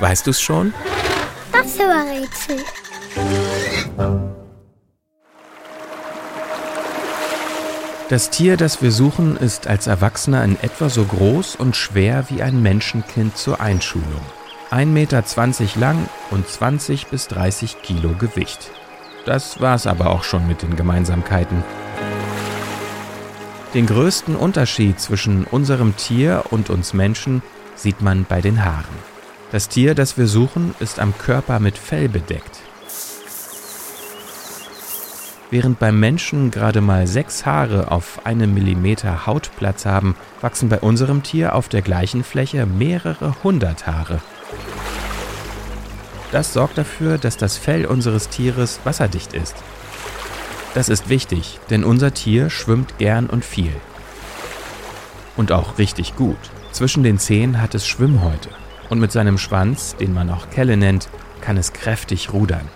Weißt du's schon? Das war Rätsel. Das Tier, das wir suchen, ist als Erwachsener in etwa so groß und schwer wie ein Menschenkind zur Einschulung. 1,20 Meter lang und 20 bis 30 Kilo Gewicht. Das war's aber auch schon mit den Gemeinsamkeiten. Den größten Unterschied zwischen unserem Tier und uns Menschen sieht man bei den Haaren. Das Tier, das wir suchen, ist am Körper mit Fell bedeckt. Während beim Menschen gerade mal sechs Haare auf einem Millimeter Hautplatz haben, wachsen bei unserem Tier auf der gleichen Fläche mehrere hundert Haare. Das sorgt dafür, dass das Fell unseres Tieres wasserdicht ist. Das ist wichtig, denn unser Tier schwimmt gern und viel. Und auch richtig gut. Zwischen den Zehen hat es Schwimmhäute. Und mit seinem Schwanz, den man auch Kelle nennt, kann es kräftig rudern.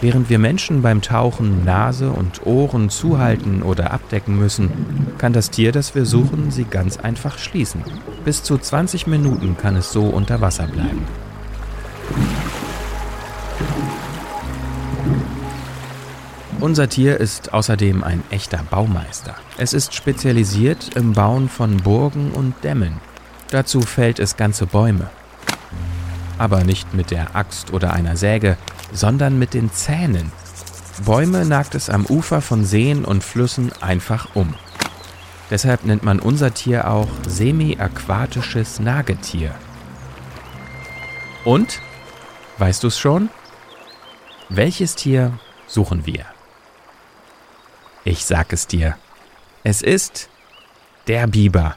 Während wir Menschen beim Tauchen Nase und Ohren zuhalten oder abdecken müssen, kann das Tier, das wir suchen, sie ganz einfach schließen. Bis zu 20 Minuten kann es so unter Wasser bleiben. Unser Tier ist außerdem ein echter Baumeister. Es ist spezialisiert im Bauen von Burgen und Dämmen. Dazu fällt es ganze Bäume. Aber nicht mit der Axt oder einer Säge, sondern mit den Zähnen. Bäume nagt es am Ufer von Seen und Flüssen einfach um. Deshalb nennt man unser Tier auch semi-aquatisches Nagetier. Und? Weißt du es schon? Welches Tier suchen wir? Ich sag es dir. Es ist der Biber.